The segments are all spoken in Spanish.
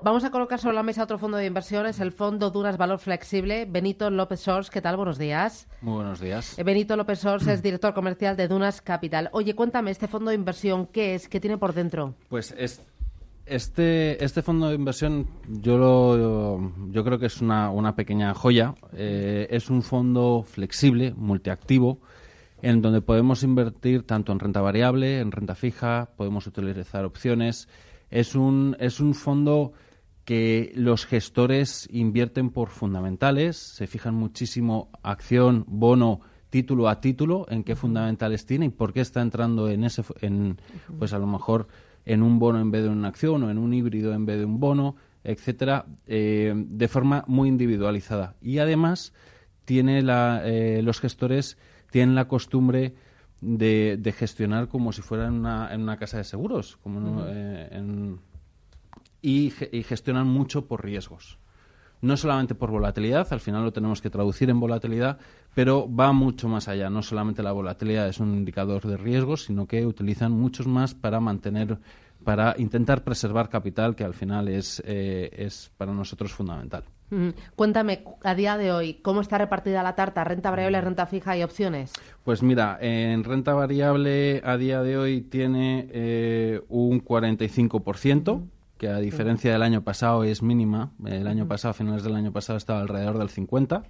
Vamos a colocar sobre la mesa otro fondo de inversiones, el Fondo Duras Valor Flexible. Benito López Sors, ¿qué tal? Buenos días. Muy buenos días. Eh, Benito López Sors es director comercial de Dunas Capital. Oye, cuéntame, este fondo de inversión, ¿qué es? ¿Qué tiene por dentro? Pues es, este, este fondo de inversión yo, lo, yo creo que es una, una pequeña joya. Eh, es un fondo flexible, multiactivo, en donde podemos invertir tanto en renta variable, en renta fija, podemos utilizar opciones. Es un, es un fondo que los gestores invierten por fundamentales, se fijan muchísimo acción, bono, título a título, en qué fundamentales tiene y por qué está entrando en ese, en, pues a lo mejor en un bono en vez de una acción o en un híbrido en vez de un bono, etcétera, eh, de forma muy individualizada. Y además tiene la, eh, los gestores tienen la costumbre de, gestionar como si fuera en una, en una casa de seguros, como en y, gestionan mucho por riesgos. No solamente por volatilidad, al final lo tenemos que traducir en volatilidad, pero va mucho más allá. No solamente la volatilidad es un indicador de riesgos, sino que utilizan muchos más para mantener, para intentar preservar capital, que al final es, eh, es para nosotros fundamental. Cuéntame, a día de hoy, ¿cómo está repartida la tarta? ¿Renta variable, renta fija y opciones? Pues mira, en renta variable a día de hoy tiene eh, un 45% que a diferencia del año pasado es mínima. El año pasado, a finales del año pasado, estaba alrededor del 50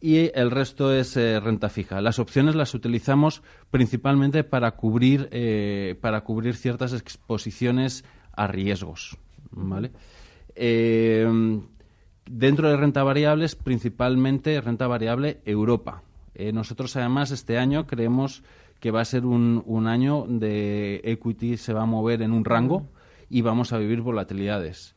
y el resto es eh, renta fija. Las opciones las utilizamos principalmente para cubrir, eh, para cubrir ciertas exposiciones a riesgos. ¿vale? Eh, dentro de renta variables, principalmente renta variable Europa. nosotros, además, este año creemos que va a ser un, un año de equity, se va a mover en un rango y vamos a vivir volatilidades.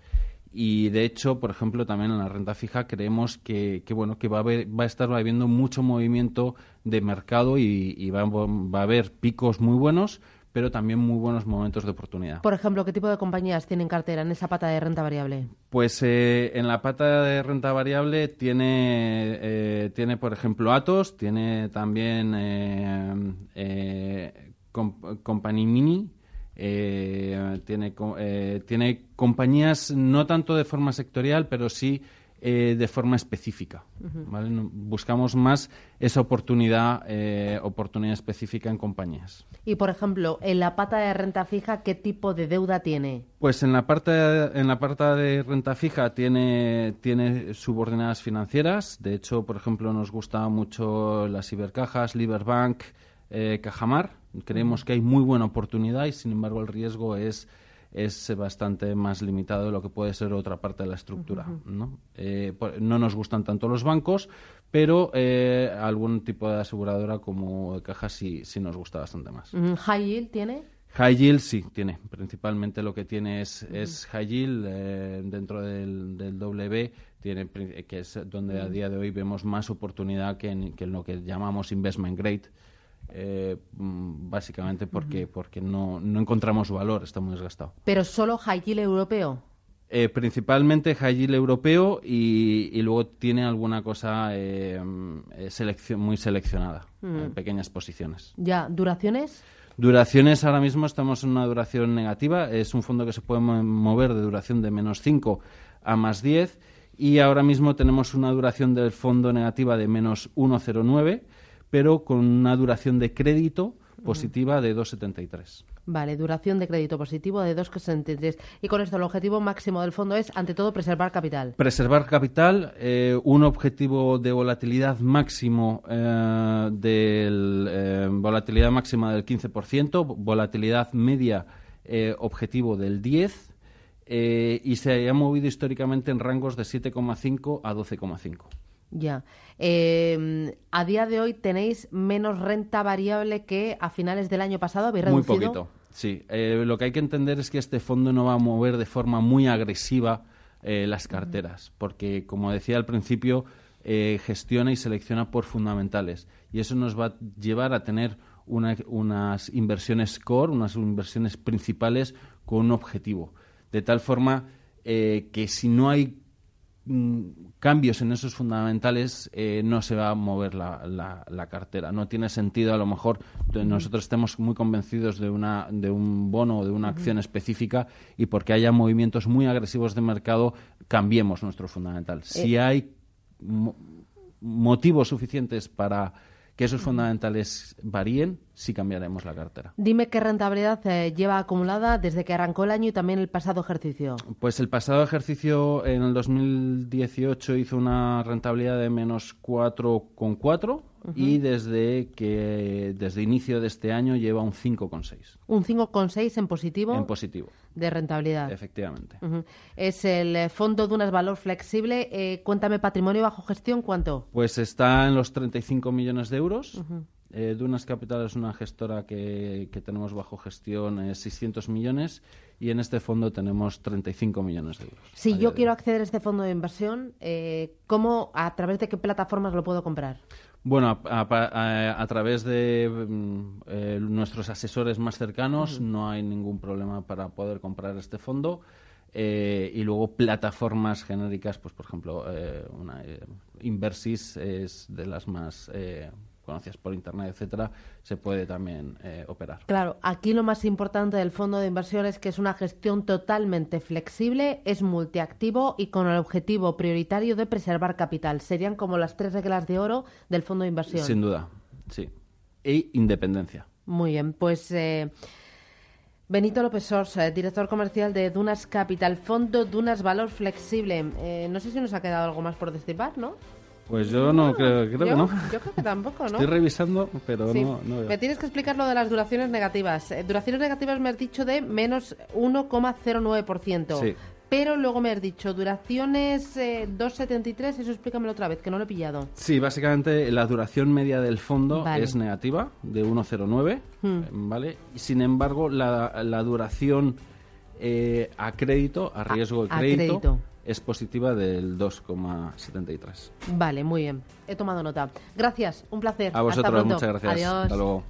Y de hecho, por ejemplo, también en la renta fija creemos que, bueno que va a, haber, va a estar habiendo mucho movimiento de mercado y, va, va, a haber picos muy buenos, pero también muy buenos momentos de oportunidad. Por ejemplo, ¿qué tipo de compañías tienen cartera en esa pata de renta variable? Pues eh, en la pata de renta variable tiene, eh, tiene por ejemplo, Atos, tiene también eh, eh Company Mini, eh, tiene, eh, tiene compañías no tanto de forma sectorial, pero sí eh, de forma específica. Buscamos más esa oportunidad, oportunidad específica en compañías. Y, por ejemplo, en la pata de renta fija, ¿qué tipo de deuda tiene? Pues en la parte, en la parte de renta fija tiene, tiene subordinadas financieras. De hecho, por ejemplo, nos gusta mucho las cibercajas, Liberbank, Cajamar Creemos que hay muy buena oportunidad y, sin embargo, el riesgo es es bastante más limitado de lo que puede ser otra parte de la estructura. ¿no? Eh, no nos gustan tanto los bancos, pero eh, algún tipo de aseguradora como caja sí, sí nos gusta bastante más. ¿High yield tiene? High yield sí, tiene. Principalmente lo que tiene es, es high yield eh, dentro del, del W, tiene, que es donde a día de hoy vemos más oportunidad que en, que en lo que llamamos investment grade eh, mm, básicamente porque, porque no, no encontramos valor, está muy desgastado. ¿Pero solo high yield europeo? Eh, principalmente high yield europeo y, luego tiene alguna cosa eh, muy seleccionada, en pequeñas posiciones. ¿Ya? ¿Duraciones? Duraciones ahora mismo estamos en una duración negativa. Es un fondo que se puede mover de duración de menos 5 a más 10 y ahora mismo tenemos una duración del fondo negativa de menos 1,09 pero con una duración de crédito positiva de 2,73. Vale, duración de crédito positivo de 2,73. Y con esto el objetivo máximo del fondo es, ante todo, preservar capital. Preservar capital, eh, un objetivo de volatilidad máximo eh, del eh, volatilidad máxima del 15%, volatilidad media objetivo del 10 y se ha movido históricamente en rangos de 7,5 a 12,5. Ya. Em, a día de hoy tenéis menos renta variable que a finales del año pasado. ¿Habéis reducido? Muy poquito, sí. Eh, lo que hay que entender es que este fondo no va a mover de forma muy agresiva eh, las carteras, porque como decía al principio, eh, gestiona y selecciona por fundamentales y eso nos va a llevar a tener unas inversiones core, unas inversiones principales con un objetivo, de tal forma eh, que si no hay cambios en esos fundamentales eh, no se va a mover la, cartera. No tiene sentido, a lo mejor, nosotros estemos muy convencidos de, una, de un bono o de una acción específica y porque haya movimientos muy agresivos de mercado, cambiemos nuestro fundamental. Si eh. hay motivos suficientes para que esos fundamentales varíen, sí cambiaremos la cartera. Dime qué rentabilidad eh, lleva acumulada desde que arrancó el año y también el pasado ejercicio. Pues el pasado ejercicio en el 2018 hizo una rentabilidad de menos 4,4 y desde que desde inicio de este año lleva un 5,6. Un 5,6 en positivo. En positivo. De rentabilidad. Efectivamente. Es el eh, fondo de unas valor flexible. Eh, cuéntame, patrimonio bajo gestión, ¿cuánto? Pues está en los 35 millones de euros. Eh, Dunas Capital es una gestora que, que tenemos bajo gestión 600 millones y en este fondo tenemos 35 millones de euros. Si yo quiero acceder a este fondo de inversión, ¿cómo, a través de qué plataformas lo puedo comprar? Bueno, a, través de mm, eh, nuestros asesores más cercanos no hay ningún problema para poder comprar este fondo. Eh, y luego plataformas genéricas, pues por ejemplo, eh, una, Inversis es de las más conocidas por Internet, etcétera, se puede también eh, operar. Claro, aquí lo más importante del fondo de inversión es que es una gestión totalmente flexible, es multiactivo y con el objetivo prioritario de preservar capital. Serían como las tres reglas de oro del fondo de inversión. Sin duda, sí. E independencia. Muy bien, pues... Eh, Benito López Sors, eh, director comercial de Dunas Capital, Fondo Dunas Valor Flexible. no sé si nos ha quedado algo más por destipar, ¿no? Pues yo no, creo, creo que no. Yo creo que tampoco, ¿no? Estoy revisando, pero no, no Me tienes que explicar lo de las duraciones negativas. Eh, duraciones negativas me has dicho de menos 1,09%. Sí. Pero luego me has dicho duraciones 2,73, eh, eso explícamelo otra vez, que no lo he pillado. Sí, básicamente la duración media del fondo es negativa, de 1,09, hmm. ¿vale? Y sin embargo, la, la duración eh, a crédito, a riesgo de crédito es positiva del 2,73. Vale, muy bien. He tomado nota. Gracias, un placer. A vosotros, muchas gracias. Hasta luego.